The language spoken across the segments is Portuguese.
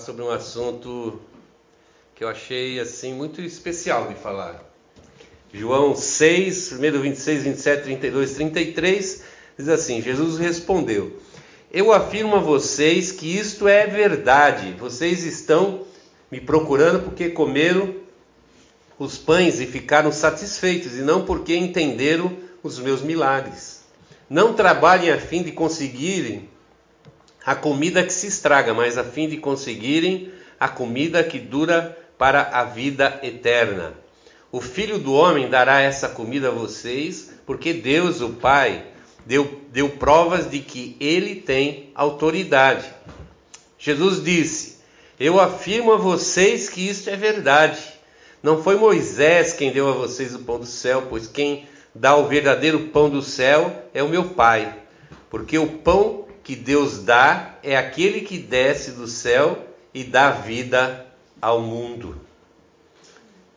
sobre um assunto que eu achei assim muito especial de falar. João 6, primeiro 26, 27, 32, 33, diz assim: Jesus respondeu: Eu afirmo a vocês que isto é verdade. Vocês estão me procurando porque comeram os pães e ficaram satisfeitos, e não porque entenderam os meus milagres. Não trabalhem a fim de conseguirem a comida que se estraga, mas a fim de conseguirem a comida que dura para a vida eterna. O Filho do Homem dará essa comida a vocês, porque Deus, o Pai, deu, deu provas de que ele tem autoridade. Jesus disse: Eu afirmo a vocês que isto é verdade. Não foi Moisés quem deu a vocês o pão do céu, pois quem dá o verdadeiro pão do céu é o meu Pai. Porque o pão que Deus dá é aquele que desce do céu e dá vida ao mundo.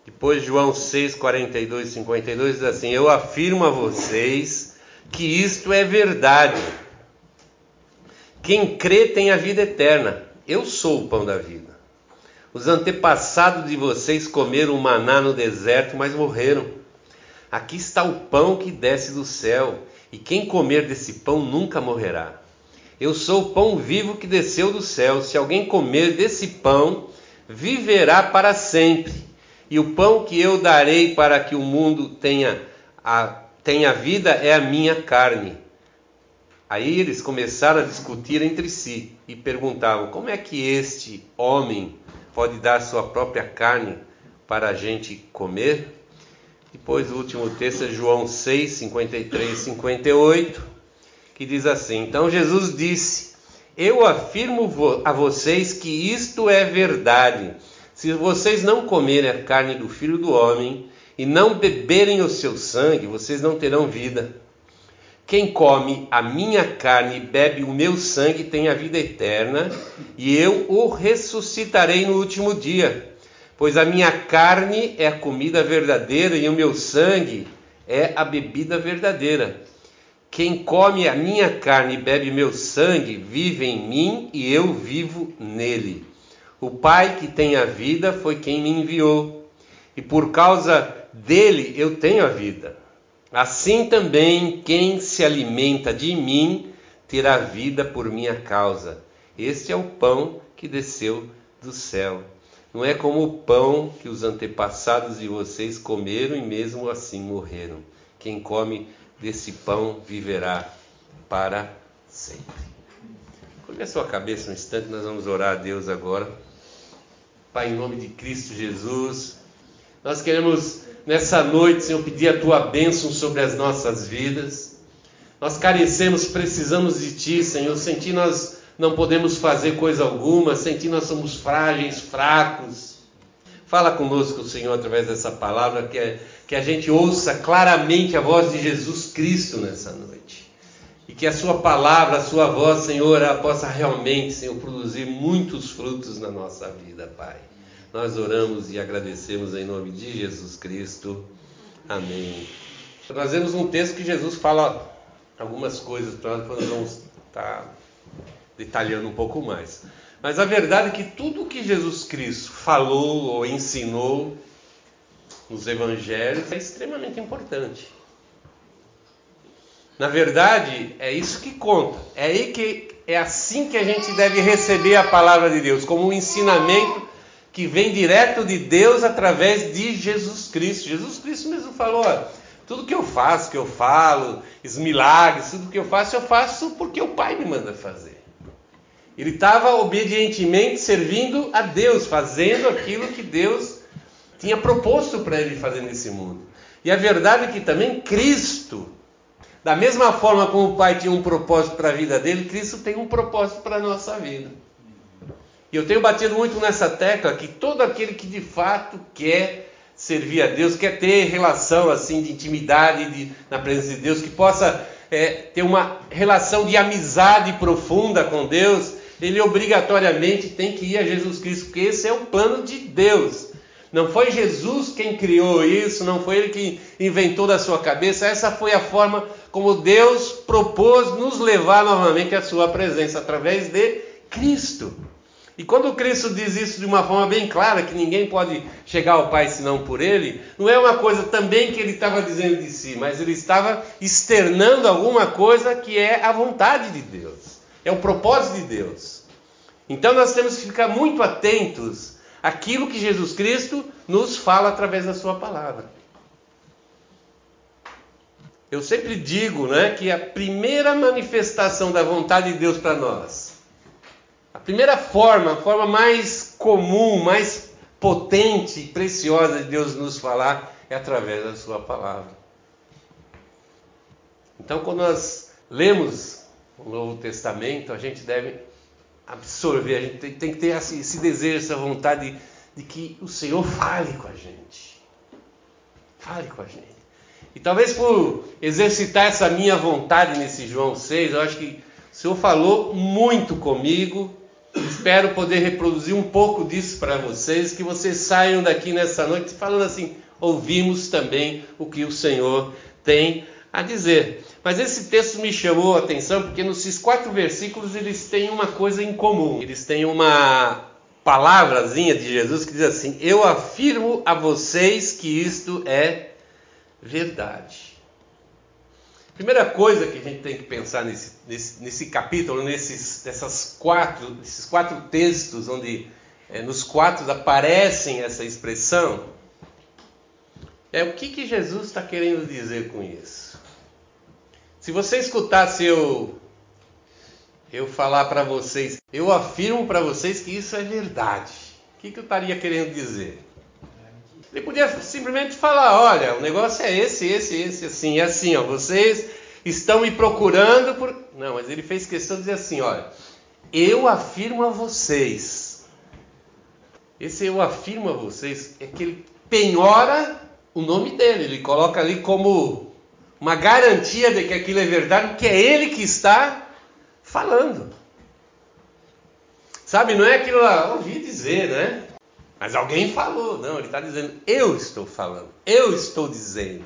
Depois João 6, 42 e 52 diz assim: Eu afirmo a vocês que isto é verdade. Quem crê tem a vida eterna. Eu sou o pão da vida. Os antepassados de vocês comeram maná no deserto, mas morreram. Aqui está o pão que desce do céu, e quem comer desse pão nunca morrerá. Eu sou o pão vivo que desceu do céu. Se alguém comer desse pão, viverá para sempre. E o pão que eu darei para que o mundo tenha a tenha vida é a minha carne. Aí eles começaram a discutir entre si e perguntavam: como é que este homem pode dar sua própria carne para a gente comer? Depois o último texto é João 6, 53 e 58 que diz assim: Então Jesus disse: Eu afirmo a vocês que isto é verdade. Se vocês não comerem a carne do filho do homem e não beberem o seu sangue, vocês não terão vida. Quem come a minha carne e bebe o meu sangue tem a vida eterna, e eu o ressuscitarei no último dia. Pois a minha carne é a comida verdadeira e o meu sangue é a bebida verdadeira. Quem come a minha carne e bebe meu sangue vive em mim e eu vivo nele. O Pai que tem a vida foi quem me enviou, e por causa dele eu tenho a vida. Assim também quem se alimenta de mim terá vida por minha causa. Este é o pão que desceu do céu. Não é como o pão que os antepassados de vocês comeram e mesmo assim morreram. Quem come desse pão viverá para sempre. Curve a sua cabeça um instante, nós vamos orar a Deus agora. Pai, em nome de Cristo Jesus, nós queremos nessa noite, Senhor, pedir a tua bênção sobre as nossas vidas. Nós carecemos, precisamos de Ti, Senhor. Sem Ti nós não podemos fazer coisa alguma, sem Ti nós somos frágeis, fracos. Fala conosco, Senhor, através dessa palavra, que, é, que a gente ouça claramente a voz de Jesus Cristo nessa noite. E que a Sua palavra, a Sua voz, Senhor, possa realmente, Senhor, produzir muitos frutos na nossa vida, Pai. Nós oramos e agradecemos em nome de Jesus Cristo. Amém. Nós vemos um texto que Jesus fala algumas coisas, para nós vamos estar tá detalhando um pouco mais. Mas a verdade é que tudo que Jesus Cristo falou ou ensinou nos evangelhos é extremamente importante. Na verdade, é isso que conta. É aí que é assim que a gente deve receber a palavra de Deus, como um ensinamento que vem direto de Deus através de Jesus Cristo. Jesus Cristo mesmo falou: ó, tudo que eu faço, que eu falo, os milagres, tudo que eu faço, eu faço porque o Pai me manda fazer. Ele estava obedientemente servindo a Deus, fazendo aquilo que Deus tinha proposto para ele fazer nesse mundo. E a verdade é que também Cristo, da mesma forma como o Pai tinha um propósito para a vida dele, Cristo tem um propósito para a nossa vida. E eu tenho batido muito nessa tecla que todo aquele que de fato quer servir a Deus, quer ter relação assim de intimidade de, na presença de Deus, que possa é, ter uma relação de amizade profunda com Deus, ele obrigatoriamente tem que ir a Jesus Cristo, porque esse é o plano de Deus. Não foi Jesus quem criou isso, não foi ele que inventou da sua cabeça, essa foi a forma como Deus propôs nos levar novamente à sua presença através de Cristo. E quando Cristo diz isso de uma forma bem clara, que ninguém pode chegar ao Pai senão por Ele, não é uma coisa também que ele estava dizendo de si, mas ele estava externando alguma coisa que é a vontade de Deus, é o propósito de Deus. Então nós temos que ficar muito atentos àquilo que Jesus Cristo nos fala através da Sua palavra. Eu sempre digo né, que a primeira manifestação da vontade de Deus para nós a primeira forma, a forma mais comum, mais potente e preciosa de Deus nos falar é através da Sua palavra. Então, quando nós lemos o Novo Testamento, a gente deve absorver, a gente tem, tem que ter esse, esse, desejo, essa vontade de, de que o Senhor fale com a gente. Fale com a gente. E talvez por exercitar essa minha vontade nesse João 6, eu acho que o Senhor falou muito comigo Espero poder reproduzir um pouco disso para vocês, que vocês saiam daqui nessa noite falando assim: ouvimos também o que o Senhor tem a dizer. Mas esse texto me chamou a atenção porque nesses quatro versículos eles têm uma coisa em comum. Eles têm uma palavrazinha de Jesus que diz assim: Eu afirmo a vocês que isto é verdade. Primeira coisa que a gente tem que pensar nesse, nesse, nesse capítulo, nesses, nessas quatro, nesses quatro textos, onde é, nos quatro aparecem essa expressão, é o que, que Jesus está querendo dizer com isso. Se você escutasse eu, eu falar para vocês, eu afirmo para vocês que isso é verdade, o que, que eu estaria querendo dizer? Ele podia simplesmente falar: olha, o negócio é esse, esse, esse, assim, é assim, ó, vocês estão me procurando por. Não, mas ele fez questão de dizer assim: olha, eu afirmo a vocês. Esse eu afirmo a vocês é que ele penhora o nome dele, ele coloca ali como uma garantia de que aquilo é verdade, porque é ele que está falando. Sabe, não é aquilo lá, ouvi dizer, né? Mas alguém falou. Não, ele está dizendo, eu estou falando, eu estou dizendo.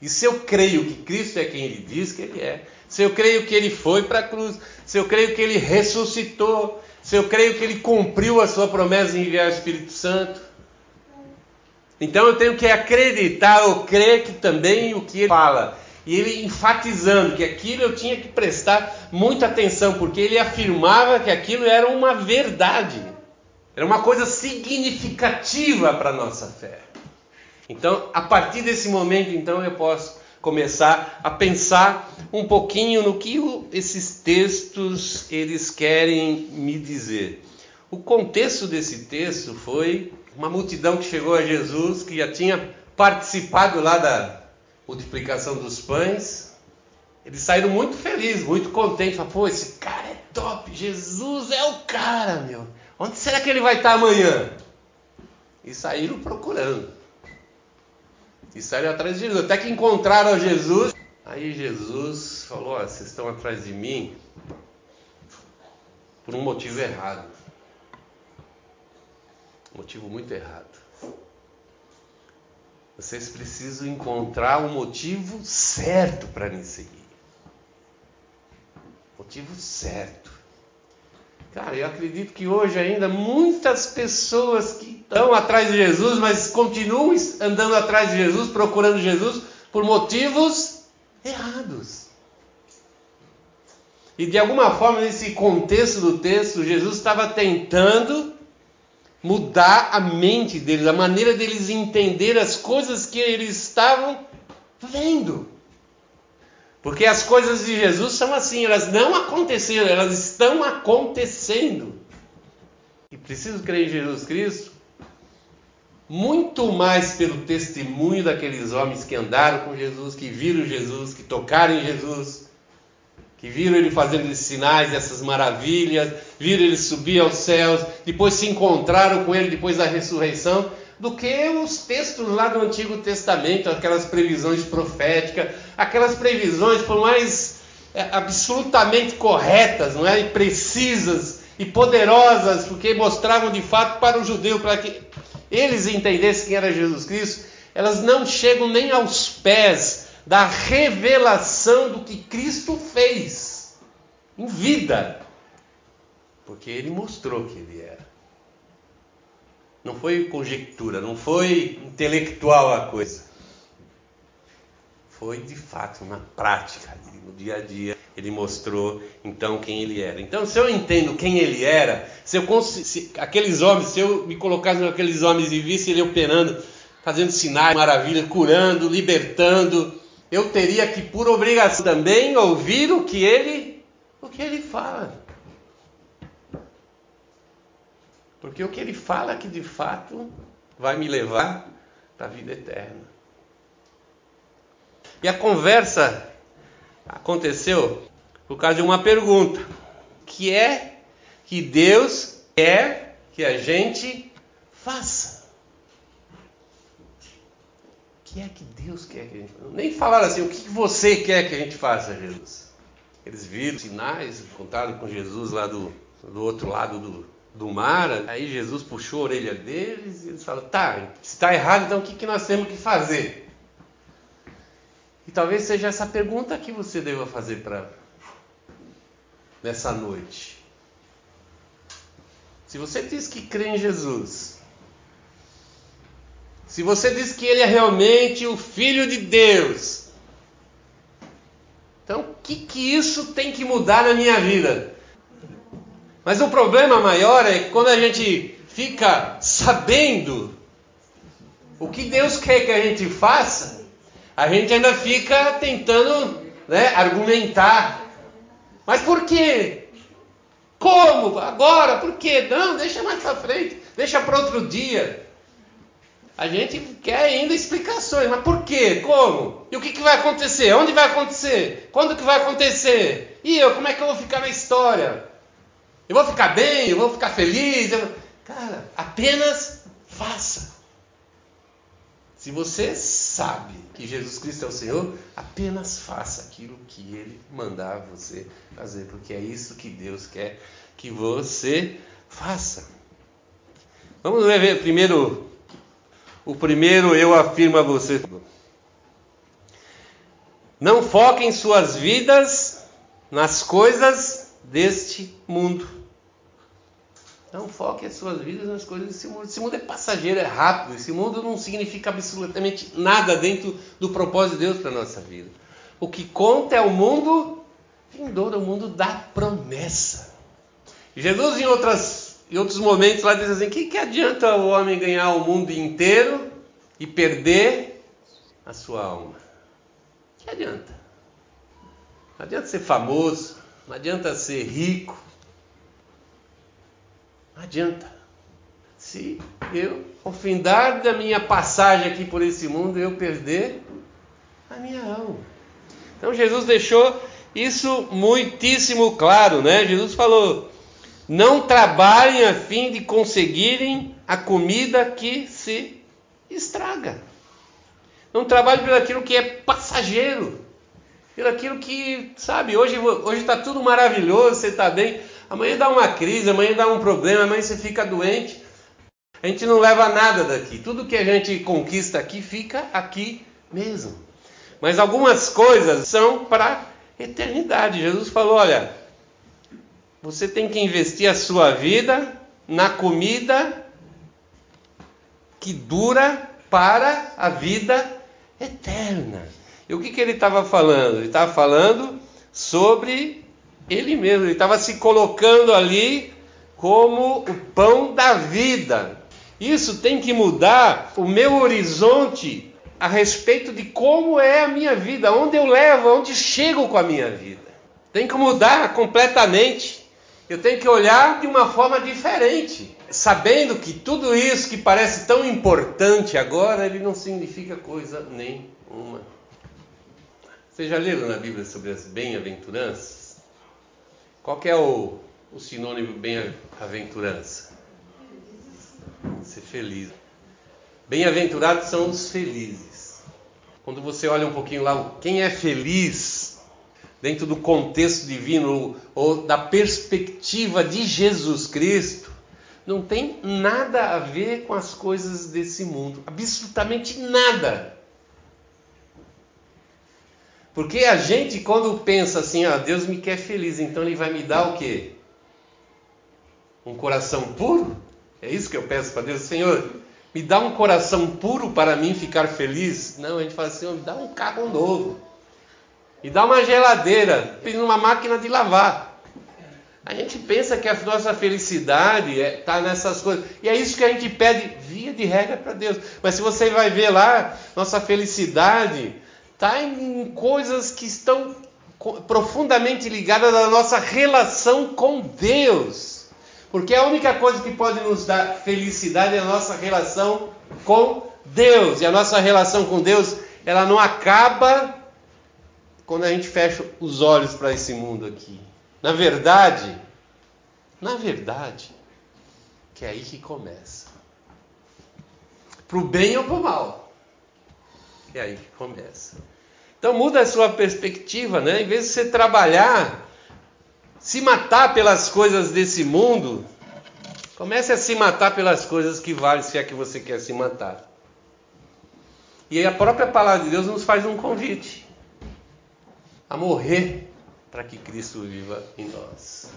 E se eu creio que Cristo é quem ele diz que ele é, se eu creio que ele foi para a cruz, se eu creio que ele ressuscitou, se eu creio que ele cumpriu a sua promessa de enviar o Espírito Santo, então eu tenho que acreditar ou crer que também o que ele fala. E ele enfatizando que aquilo eu tinha que prestar muita atenção, porque ele afirmava que aquilo era uma verdade. Era uma coisa significativa para a nossa fé. Então, a partir desse momento, então, eu posso começar a pensar um pouquinho no que esses textos eles querem me dizer. O contexto desse texto foi uma multidão que chegou a Jesus, que já tinha participado lá da multiplicação dos pães. Eles saíram muito felizes, muito contentes. Falaram, pô, esse cara é top, Jesus é o cara, meu. Onde será que ele vai estar amanhã? E saíram procurando. E saíram atrás de Jesus. Até que encontraram Jesus. Aí Jesus falou: oh, vocês estão atrás de mim por um motivo errado. Motivo muito errado. Vocês precisam encontrar o motivo certo para me seguir. Motivo certo. Cara, eu acredito que hoje ainda muitas pessoas que estão atrás de Jesus, mas continuam andando atrás de Jesus, procurando Jesus por motivos errados. E de alguma forma, nesse contexto do texto, Jesus estava tentando mudar a mente deles, a maneira deles entender as coisas que eles estavam vendo. Porque as coisas de Jesus são assim, elas não aconteceram, elas estão acontecendo. E preciso crer em Jesus Cristo muito mais pelo testemunho daqueles homens que andaram com Jesus, que viram Jesus, que tocaram em Jesus, que viram ele fazendo esses sinais, essas maravilhas, viram ele subir aos céus, depois se encontraram com ele depois da ressurreição do que os textos lá do Antigo Testamento, aquelas previsões proféticas, aquelas previsões por mais é, absolutamente corretas, não é? E precisas e poderosas, porque mostravam de fato para o judeu, para que eles entendessem quem era Jesus Cristo, elas não chegam nem aos pés da revelação do que Cristo fez em vida. Porque ele mostrou que ele era. Não foi conjectura, não foi intelectual a coisa. Foi de fato na prática, no dia a dia, ele mostrou então quem ele era. Então, se eu entendo quem ele era, se eu se, aqueles homens, se eu me colocasse naqueles homens e visse ele operando, fazendo sinais, maravilhas, curando, libertando, eu teria que por obrigação também ouvir o que ele o que ele fala. Porque o que ele fala que de fato vai me levar para a vida eterna. E a conversa aconteceu por causa de uma pergunta, que é que Deus quer que a gente faça. Que é que Deus quer que a gente faça? Nem falaram assim, o que você quer que a gente faça, Jesus? Eles viram sinais, contaram com Jesus lá do, do outro lado do, do mar. Aí Jesus puxou a orelha deles e eles falaram: tá, se está errado, então o que, que nós temos que fazer? E talvez seja essa pergunta que você deva fazer para nessa noite. Se você diz que crê em Jesus, se você diz que ele é realmente o Filho de Deus, então o que, que isso tem que mudar na minha vida? Mas o problema maior é quando a gente fica sabendo o que Deus quer que a gente faça, a gente ainda fica tentando né, argumentar. Mas por quê? Como? Agora? Por quê? Não, deixa mais para frente, deixa para outro dia. A gente quer ainda explicações, mas por quê? Como? E o que, que vai acontecer? Onde vai acontecer? Quando que vai acontecer? E eu, como é que eu vou ficar na história? Eu vou ficar bem, eu vou ficar feliz. Eu... Cara, apenas faça. Se você sabe que Jesus Cristo é o Senhor, apenas faça aquilo que Ele mandar você fazer, porque é isso que Deus quer que você faça. Vamos ver primeiro, o primeiro eu afirmo a você. Não foquem suas vidas nas coisas deste mundo. Então foque as suas vidas nas coisas desse mundo. Esse mundo é passageiro, é rápido. Esse mundo não significa absolutamente nada dentro do propósito de Deus para a nossa vida. O que conta é o mundo vindouro, o mundo da promessa. Jesus, em, outras, em outros momentos, lá diz assim: que, que adianta o homem ganhar o mundo inteiro e perder a sua alma? Que adianta? Não adianta ser famoso, não adianta ser rico, não adianta. Se eu, ao findar da minha passagem aqui por esse mundo, eu perder a minha alma. Então Jesus deixou isso muitíssimo claro, né? Jesus falou: não trabalhem a fim de conseguirem a comida que se estraga. Não trabalhe pelo aquilo que é passageiro, pelo aquilo que, sabe, hoje hoje está tudo maravilhoso, você está bem. Amanhã dá uma crise, amanhã dá um problema, amanhã você fica doente. A gente não leva nada daqui. Tudo que a gente conquista aqui fica aqui mesmo. Mas algumas coisas são para eternidade. Jesus falou: olha, você tem que investir a sua vida na comida que dura para a vida eterna. E o que, que ele estava falando? Ele estava falando sobre ele mesmo, ele estava se colocando ali como o pão da vida. Isso tem que mudar o meu horizonte a respeito de como é a minha vida, onde eu levo, onde chego com a minha vida. Tem que mudar completamente. Eu tenho que olhar de uma forma diferente, sabendo que tudo isso que parece tão importante agora, ele não significa coisa nenhuma. Vocês já leram na Bíblia sobre as bem-aventuranças? Qual é o, o sinônimo bem-aventurança? Ser feliz. Bem-aventurados são os felizes. Quando você olha um pouquinho lá, quem é feliz dentro do contexto divino ou da perspectiva de Jesus Cristo, não tem nada a ver com as coisas desse mundo, absolutamente nada. Porque a gente, quando pensa assim, ah, Deus me quer feliz, então Ele vai me dar o quê? Um coração puro? É isso que eu peço para Deus, Senhor. Me dá um coração puro para mim ficar feliz? Não, a gente fala, Senhor, me dá um carro novo. Me dá uma geladeira, uma máquina de lavar. A gente pensa que a nossa felicidade está é, nessas coisas. E é isso que a gente pede via de regra para Deus. Mas se você vai ver lá, nossa felicidade está em coisas que estão profundamente ligadas à nossa relação com Deus. Porque a única coisa que pode nos dar felicidade é a nossa relação com Deus. E a nossa relação com Deus, ela não acaba quando a gente fecha os olhos para esse mundo aqui. Na verdade, na verdade, que é aí que começa. Para o bem ou para o mal. É aí que começa. Então muda a sua perspectiva, né? Em vez de você trabalhar, se matar pelas coisas desse mundo, comece a se matar pelas coisas que valem, se é que você quer se matar. E a própria palavra de Deus nos faz um convite a morrer para que Cristo viva em nós.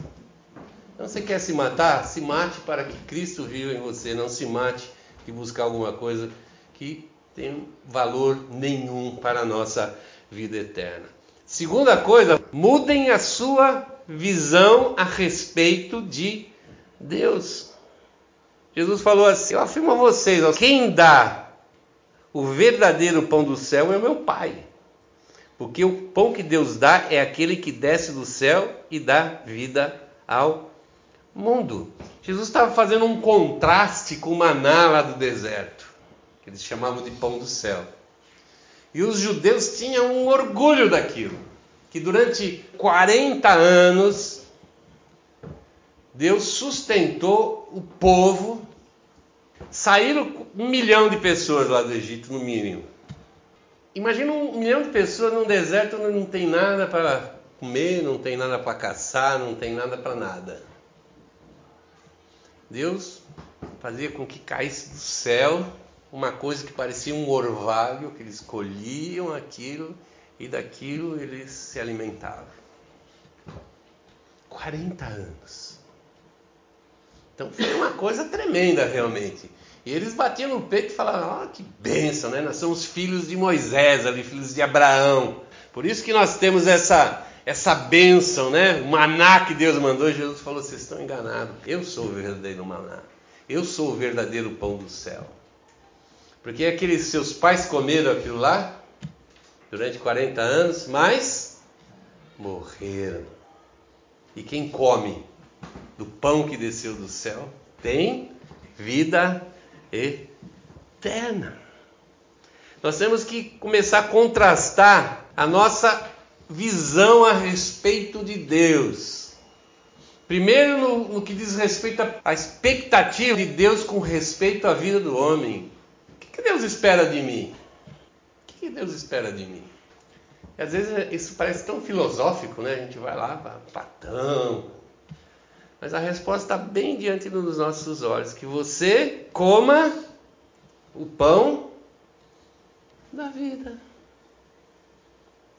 Então você quer se matar? Se mate para que Cristo viva em você. Não se mate de buscar alguma coisa que tem valor nenhum para a nossa vida eterna. Segunda coisa, mudem a sua visão a respeito de Deus. Jesus falou assim: Eu afirmo a vocês, quem dá o verdadeiro pão do céu é o meu Pai. Porque o pão que Deus dá é aquele que desce do céu e dá vida ao mundo. Jesus estava fazendo um contraste com o maná lá do deserto, que eles chamavam de pão do céu. E os judeus tinham um orgulho daquilo, que durante 40 anos Deus sustentou o povo. Saíram um milhão de pessoas lá do Egito, no mínimo. Imagina um milhão de pessoas num deserto onde não tem nada para comer, não tem nada para caçar, não tem nada para nada. Deus fazia com que caísse do céu uma coisa que parecia um orvalho, que eles colhiam aquilo e daquilo eles se alimentavam. 40 anos. Então foi uma coisa tremenda realmente. E eles batiam no peito e falavam: oh, que bênção, né? Nós somos filhos de Moisés, ali, filhos de Abraão. Por isso que nós temos essa, essa bênção, né? O maná que Deus mandou. Jesus falou: vocês estão enganados. Eu sou o verdadeiro maná. Eu sou o verdadeiro pão do céu. Porque aqueles seus pais comeram aquilo lá durante 40 anos, mas morreram. E quem come do pão que desceu do céu tem vida eterna. Nós temos que começar a contrastar a nossa visão a respeito de Deus. Primeiro, no, no que diz respeito à expectativa de Deus com respeito à vida do homem. O que, que Deus espera de mim? O que, que Deus espera de mim? E às vezes isso parece tão filosófico, né? A gente vai lá Platão, mas a resposta está bem diante dos nossos olhos: que você coma o pão da vida.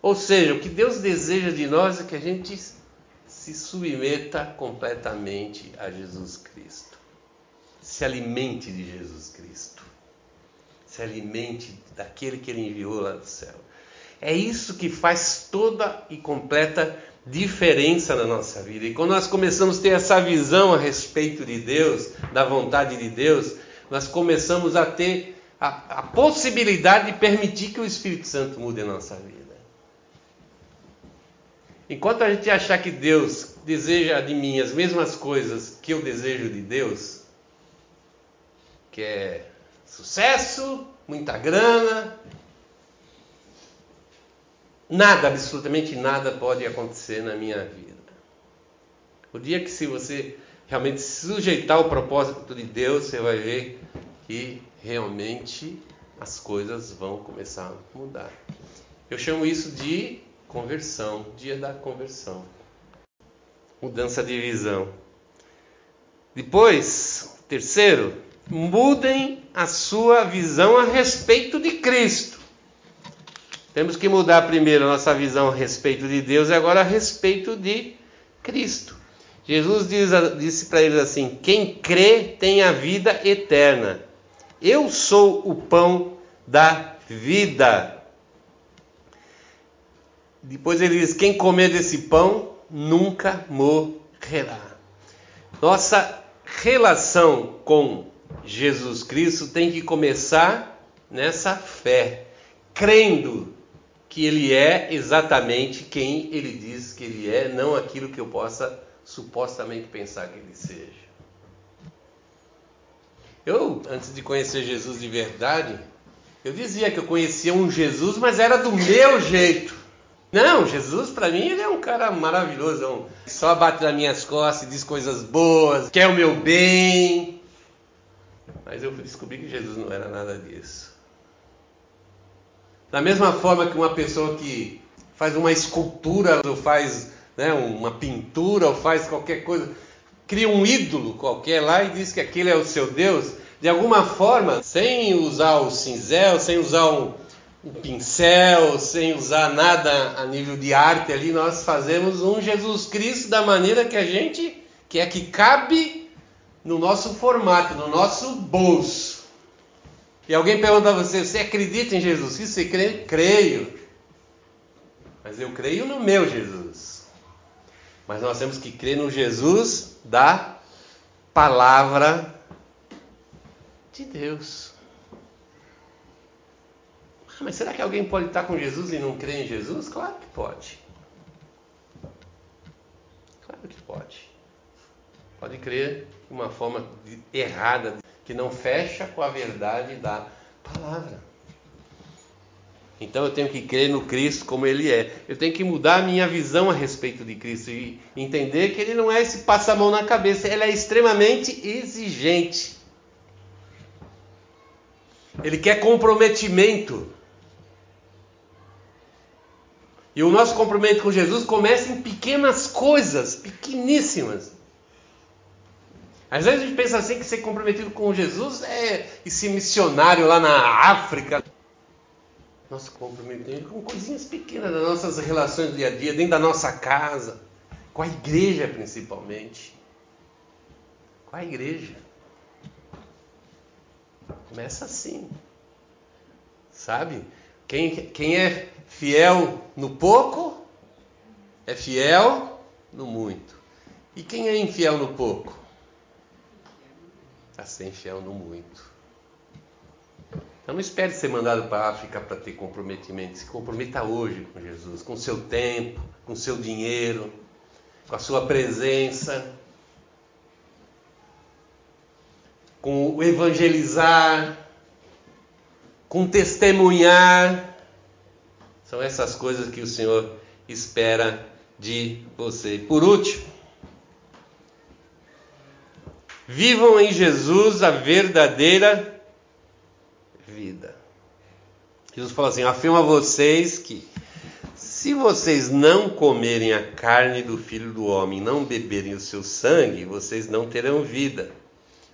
Ou seja, o que Deus deseja de nós é que a gente se submeta completamente a Jesus Cristo. Se alimente de Jesus Cristo. Se alimente daquele que ele enviou lá do céu. É isso que faz toda e completa diferença na nossa vida. E quando nós começamos a ter essa visão a respeito de Deus, da vontade de Deus, nós começamos a ter a, a possibilidade de permitir que o Espírito Santo mude a nossa vida. Enquanto a gente achar que Deus deseja de mim as mesmas coisas que eu desejo de Deus, que é sucesso, muita grana, Nada, absolutamente nada pode acontecer na minha vida. O dia que se você realmente se sujeitar ao propósito de Deus, você vai ver que realmente as coisas vão começar a mudar. Eu chamo isso de conversão, dia da conversão. Mudança de visão. Depois, terceiro, mudem a sua visão a respeito de Cristo. Temos que mudar primeiro a nossa visão a respeito de Deus e agora a respeito de Cristo. Jesus diz, disse para eles assim: Quem crê tem a vida eterna. Eu sou o pão da vida. Depois ele diz: Quem comer desse pão nunca morrerá. Nossa relação com Jesus Cristo tem que começar nessa fé, crendo que Ele é exatamente quem Ele diz que Ele é, não aquilo que eu possa supostamente pensar que Ele seja. Eu, antes de conhecer Jesus de verdade, eu dizia que eu conhecia um Jesus, mas era do meu jeito. Não, Jesus para mim ele é um cara maravilhoso, só bate nas minhas costas e diz coisas boas, quer o meu bem. Mas eu descobri que Jesus não era nada disso. Da mesma forma que uma pessoa que faz uma escultura ou faz né, uma pintura ou faz qualquer coisa, cria um ídolo qualquer lá e diz que aquele é o seu Deus, de alguma forma, sem usar o cinzel, sem usar um, um pincel, sem usar nada a nível de arte ali, nós fazemos um Jesus Cristo da maneira que a gente quer que cabe no nosso formato, no nosso bolso. E alguém pergunta a você: você acredita em Jesus Cristo? Você crê? Creio. Mas eu creio no meu Jesus. Mas nós temos que crer no Jesus da palavra de Deus. Ah, mas será que alguém pode estar com Jesus e não crer em Jesus? Claro que pode. Claro que pode. Pode crer de uma forma errada, que não fecha com a verdade da palavra. Então eu tenho que crer no Cristo como Ele é. Eu tenho que mudar a minha visão a respeito de Cristo e entender que Ele não é esse passamão na cabeça, Ele é extremamente exigente. Ele quer comprometimento. E o nosso comprometimento com Jesus começa em pequenas coisas, pequeníssimas. Às vezes a gente pensa assim que ser comprometido com Jesus é esse missionário lá na África. Nosso comprometimento com coisinhas pequenas das nossas relações do dia a dia, dentro da nossa casa, com a igreja principalmente. Com a igreja. Começa assim. Sabe? Quem, quem é fiel no pouco, é fiel no muito. E quem é infiel no pouco? Está fiel no muito. Então não espere ser mandado para a África para ter comprometimento. Se comprometa hoje com Jesus, com seu tempo, com seu dinheiro, com a sua presença, com o evangelizar, com testemunhar. São essas coisas que o Senhor espera de você. Por último, Vivam em Jesus a verdadeira vida. Jesus fala assim: afirma a vocês que se vocês não comerem a carne do Filho do Homem, não beberem o seu sangue, vocês não terão vida.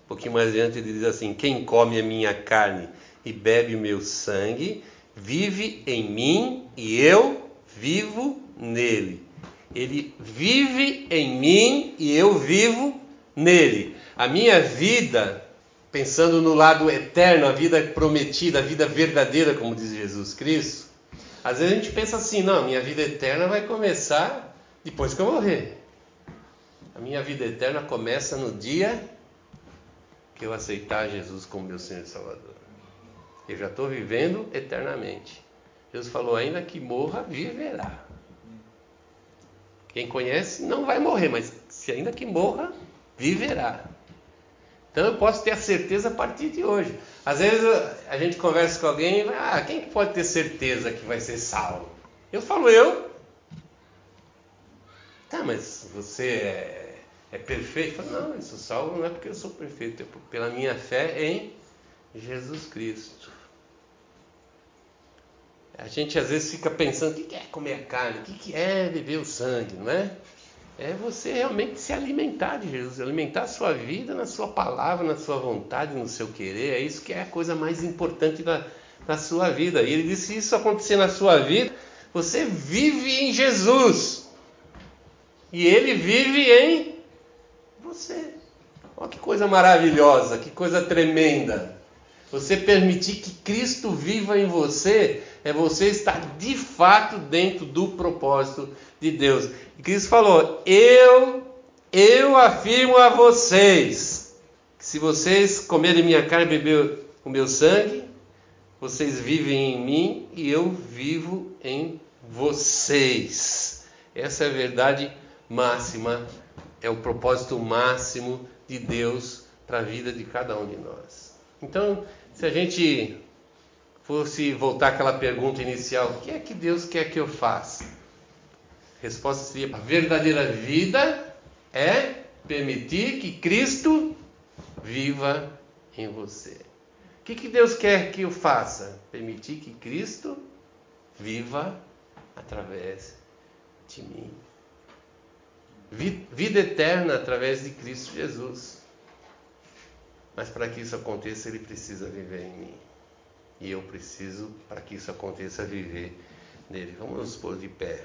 Um pouquinho mais adiante ele diz assim: Quem come a minha carne e bebe o meu sangue, vive em mim e eu vivo nele. Ele vive em mim e eu vivo nele. A minha vida, pensando no lado eterno, a vida prometida, a vida verdadeira, como diz Jesus Cristo, às vezes a gente pensa assim: não, minha vida eterna vai começar depois que eu morrer. A minha vida eterna começa no dia que eu aceitar Jesus como meu Senhor e Salvador. Eu já estou vivendo eternamente. Jesus falou: ainda que morra, viverá. Quem conhece não vai morrer, mas se ainda que morra, viverá. Então eu posso ter a certeza a partir de hoje. Às vezes a gente conversa com alguém e ah, quem que pode ter certeza que vai ser salvo? Eu falo eu. Tá, mas você é, é perfeito? Falo, não, eu sou salvo não é porque eu sou perfeito, é pela minha fé em Jesus Cristo. A gente às vezes fica pensando, o que é comer a carne? O que é beber o sangue, não é? É você realmente se alimentar de Jesus, alimentar a sua vida na sua palavra, na sua vontade, no seu querer. É isso que é a coisa mais importante da, da sua vida. E ele disse: se isso acontecer na sua vida, você vive em Jesus. E ele vive em Você. Olha que coisa maravilhosa, que coisa tremenda. Você permitir que Cristo viva em você é você estar de fato dentro do propósito de Deus. E Cristo falou: Eu, eu afirmo a vocês que se vocês comerem minha carne e beber o meu sangue, vocês vivem em mim e eu vivo em vocês. Essa é a verdade máxima, é o propósito máximo de Deus para a vida de cada um de nós. Então, se a gente fosse voltar àquela pergunta inicial, o que é que Deus quer que eu faça? A resposta seria: a verdadeira vida é permitir que Cristo viva em você. O que, que Deus quer que eu faça? Permitir que Cristo viva através de mim. Vida eterna através de Cristo Jesus. Mas para que isso aconteça, ele precisa viver em mim. E eu preciso, para que isso aconteça, viver nele. Vamos nos pôr de pé.